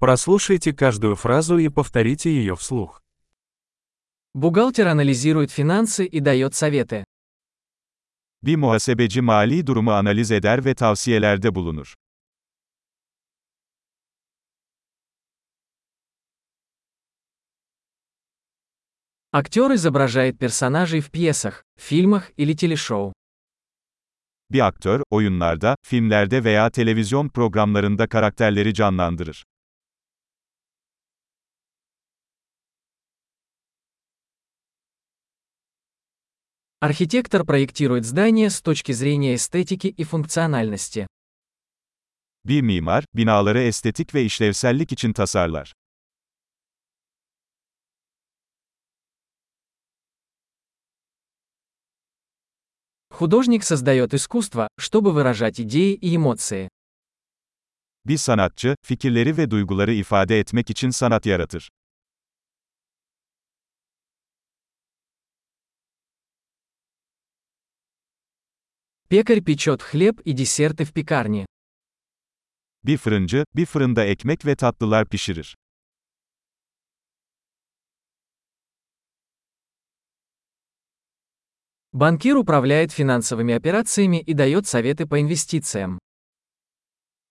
Прослушайте каждую фразу и повторите ее вслух. Бухгалтер анализирует финансы и дает советы. Bir muhasebeci mali durumu analiz eder ve tavsiyelerde bulunur. Актер изображает персонажей в пьесах, фильмах или телешоу. Bir aktör, oyunlarda, filmlerde veya televizyon programlarında karakterleri canlandırır. Архитектор проектирует здание с точки зрения эстетики и функциональности. Bir mimar, binaları estetik ve işlevsellik için tasarlar. Художник создает искусство, чтобы выражать идеи и эмоции. Bir sanatçı, fikirleri ve duyguları ifade etmek için sanat yaratır. Пекарь печет хлеб и десерты в пекарне. Bir fırıncı, bir fırında ekmek ve tatlılar pişirir. Банкир управляет финансовыми операциями и дает советы по инвестициям.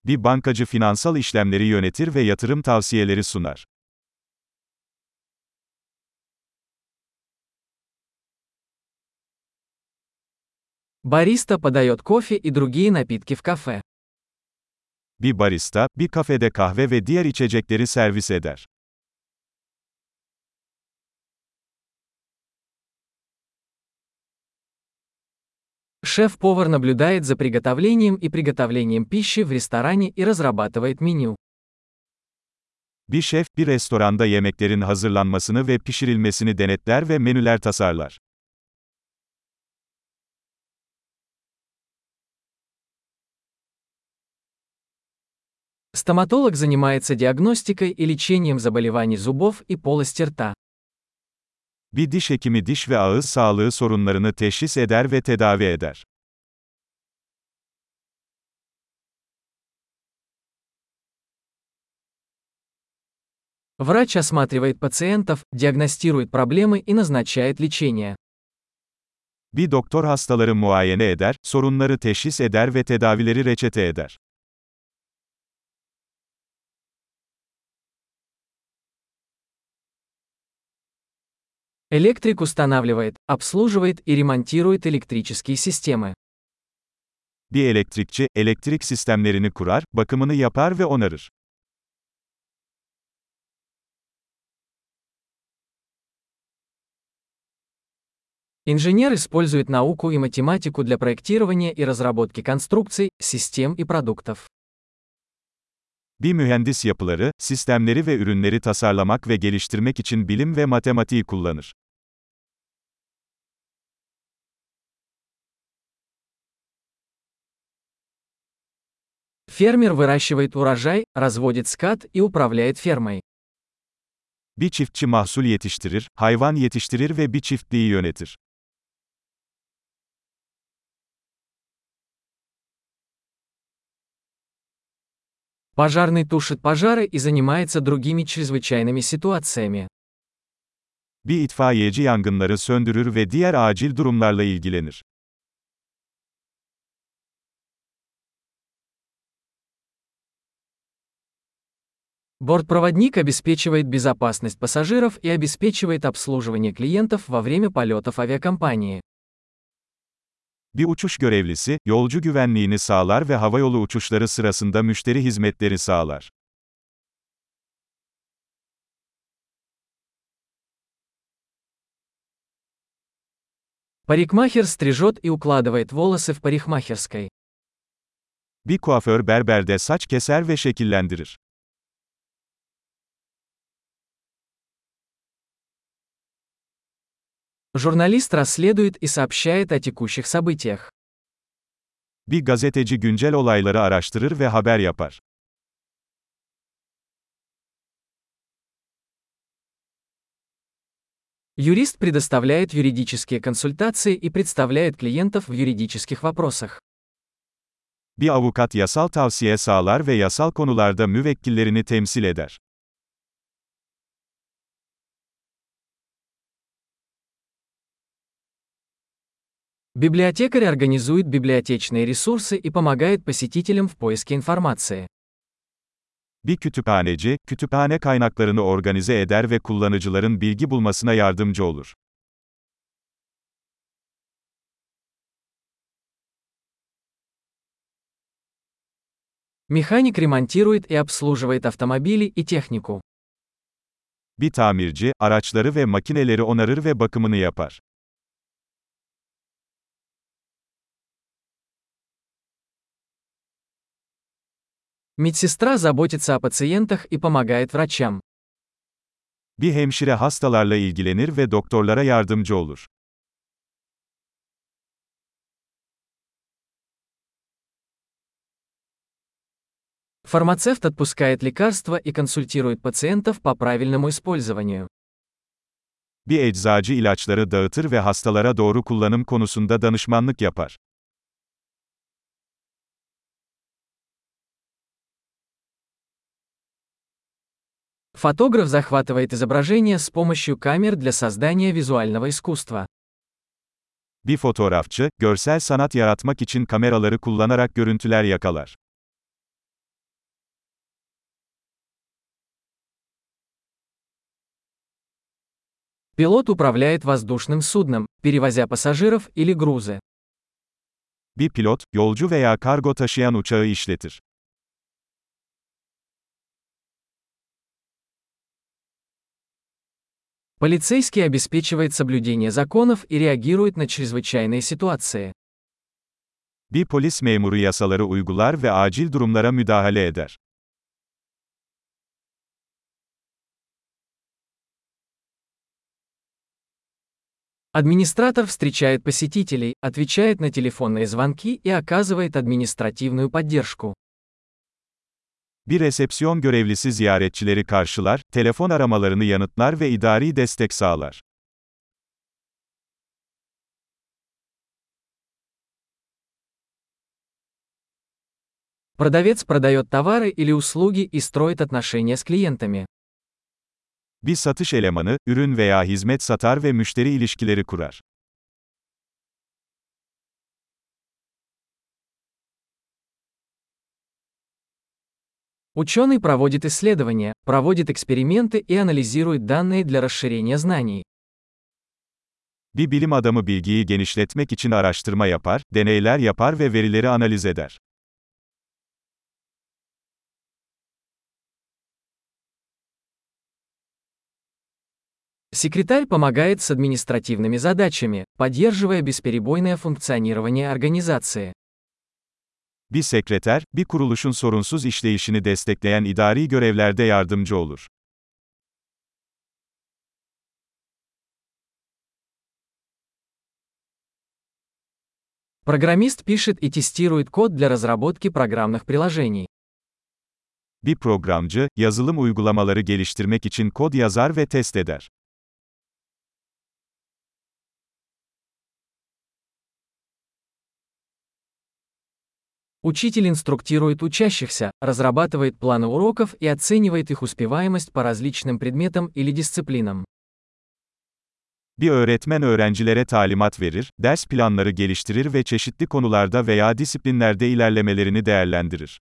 Bir bankacı finansal işlemleri yönetir ve yatırım tavsiyeleri sunar. Бариста подает кофе и другие напитки в кафе. Bir barista, bir kafede kahve ve diğer içecekleri servis eder. Шеф-повар наблюдает за приготовлением и приготовлением пищи в ресторане и разрабатывает меню. Bir şef, bir restoranda yemeklerin hazırlanmasını ve pişirilmesini denetler ve menüler tasarlar. Стоматолог занимается диагностикой и лечением заболеваний зубов и полости рта. Bir diş hekimi diş ve ağız sağlığı sorunlarını teşhis eder ve tedavi eder. Врач осматривает пациентов, диагностирует проблемы и назначает лечение. Bir doktor hastaları muayene eder, sorunları teşhis eder ve tedavileri reçete eder. Электрик устанавливает, обслуживает и ремонтирует электрические системы. Bir elektrikçi, elektrik sistemlerini kurar, bakımını yapar ve onarır. Инженер использует науку и математику для проектирования и разработки конструкций, систем и продуктов. Bir mühendis yapıları, sistemleri ve ürünleri tasarlamak ve geliştirmek için bilim ve matematiği kullanır. Фермер выращивает урожай, разводит скот и управляет фермой. Bir çiftçi mahsul yetiştirir, hayvan yetiştirir ve bir çiftliği yönetir. Пожарный тушит пожары и занимается другими чрезвычайными ситуациями. Bir itfaiyeci yangınları söndürür ve diğer acil durumlarla ilgilenir. Бортпроводник обеспечивает безопасность пассажиров и обеспечивает обслуживание клиентов во время полетов авиакомпании. Bir uçuş görevlisi, yolcu güvenliğini sağlar ve havayolu uçuşları sırasında müşteri hizmetleri sağlar. Парикмахер стрижет и укладывает волосы в парикмахерской. Bir kuaför berberde saç keser ve şekillendirir. Журналист расследует и сообщает о текущих событиях. Bir gazeteci güncel olayları araştırır ve haber yapar. Юрист предоставляет юридические консультации и представляет клиентов в юридических вопросах. Bir avukat yasal tavsiye sağlar ve yasal konularda müvekkillerini temsil eder. Библиотекарь организует библиотечные ресурсы и помогает посетителям в поиске информации. Bir kütüphaneci, kütüphane kaynaklarını organize eder ve kullanıcıların bilgi bulmasına yardımcı olur. Механик ремонтирует и обслуживает автомобили и технику. Bir tamirci, araçları ve makineleri onarır ve bakımını yapar. Медсестра заботится о пациентах и помогает врачам. Bir hemşire hastalarla ilgilenir ve doktorlara yardımcı olur. Фармацевт отпускает лекарства и консультирует пациентов по правильному использованию. Bir eczacı ilaçları dağıtır ve hastalara doğru kullanım konusunda danışmanlık yapar. Фотограф захватывает изображение с помощью камер для создания визуального искусства. Bir fotoğrafçı, görsel sanat yaratmak için kameraları kullanarak görüntüler yakalar. Пилот управляет воздушным судном, перевозя пассажиров или грузы. Bir pilot, yolcu veya kargo taşıyan uçağı işletir. Полицейский обеспечивает соблюдение законов и реагирует на чрезвычайные ситуации. Bir polis memuru yasaları uygular ve acil durumlara müdahale eder. Администратор встречает посетителей, отвечает на телефонные звонки и оказывает административную поддержку. Bir resepsiyon görevlisi ziyaretçileri karşılar, telefon aramalarını yanıtlar ve idari destek sağlar. Продавец продает товары или услуги и строит отношения с клиентами. Bir satış elemanı, ürün veya hizmet satar ve müşteri ilişkileri kurar. Ученый проводит исследования, проводит эксперименты и анализирует данные для расширения знаний. Bir bilim adamı bilgiyi genişletmek için araştırma yapar, deneyler yapar ve verileri analiz eder. Секретарь помогает с административными задачами, поддерживая бесперебойное функционирование организации. Bir sekreter, bir kuruluşun sorunsuz işleyişini destekleyen idari görevlerde yardımcı olur. Программист пишет и тестирует код для разработки программных приложений. Bir programcı, yazılım uygulamaları geliştirmek için kod yazar ve test eder. Учитель инструктирует учащихся, разрабатывает планы уроков и оценивает их успеваемость по различным предметам или дисциплинам. Bir öğretmen öğrencilere talimat verir, ders planları geliştirir ve çeşitli konularda veya disiplinlerde ilerlemelerini değerlendirir.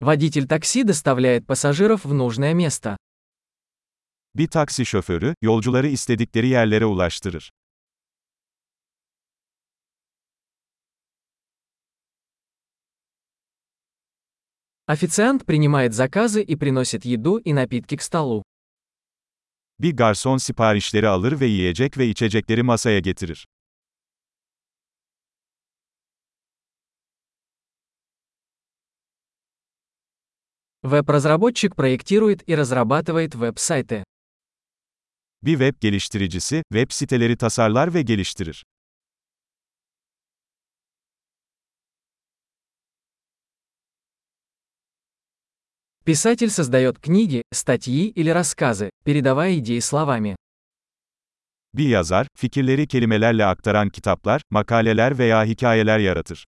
Водитель такси доставляет пассажиров в нужное место. Bir taksi şoförü, yolcuları istedikleri yerlere ulaştırır. Официант принимает заказы и приносит еду и напитки к столу. Bir garson siparişleri alır ve yiyecek ve içecekleri masaya getirir. Веб-разработчик проектирует и разрабатывает веб-сайты. Bir web geliştiricisi, web siteleri tasarlar ve geliştirir. Писатель создает книги, статьи или рассказы, передавая идеи словами. Bir yazar, fikirleri kelimelerle aktaran kitaplar, makaleler veya hikayeler yaratır.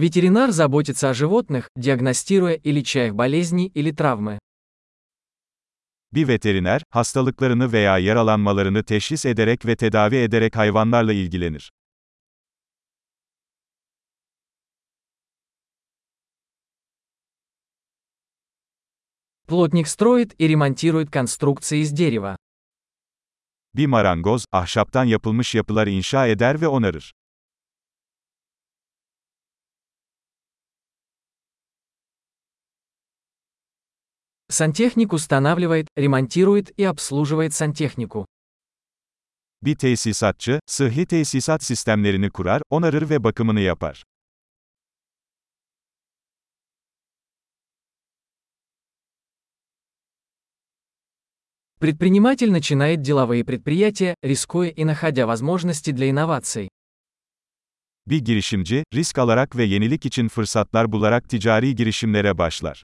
Ветеринар заботится о животных, диагностируя и леча их болезни или травмы. Bir veteriner, hastalıklarını veya yaralanmalarını teşhis ederek ve tedavi ederek hayvanlarla ilgilenir. Плотник строит и ремонтирует конструкции из дерева. Bir marangoz, ahşaptan yapılmış yapılar inşa eder ve onarır. Сантехник устанавливает, ремонтирует и обслуживает сантехнику. Bir tesisatçı, sıhhi tesisat sistemlerini kurar, onarır ve bakımını yapar. Предприниматель начинает деловые предприятия, рискуя и находя возможности для инноваций. Bir girişimci, risk alarak ve yenilik için fırsatlar bularak ticari girişimlere başlar.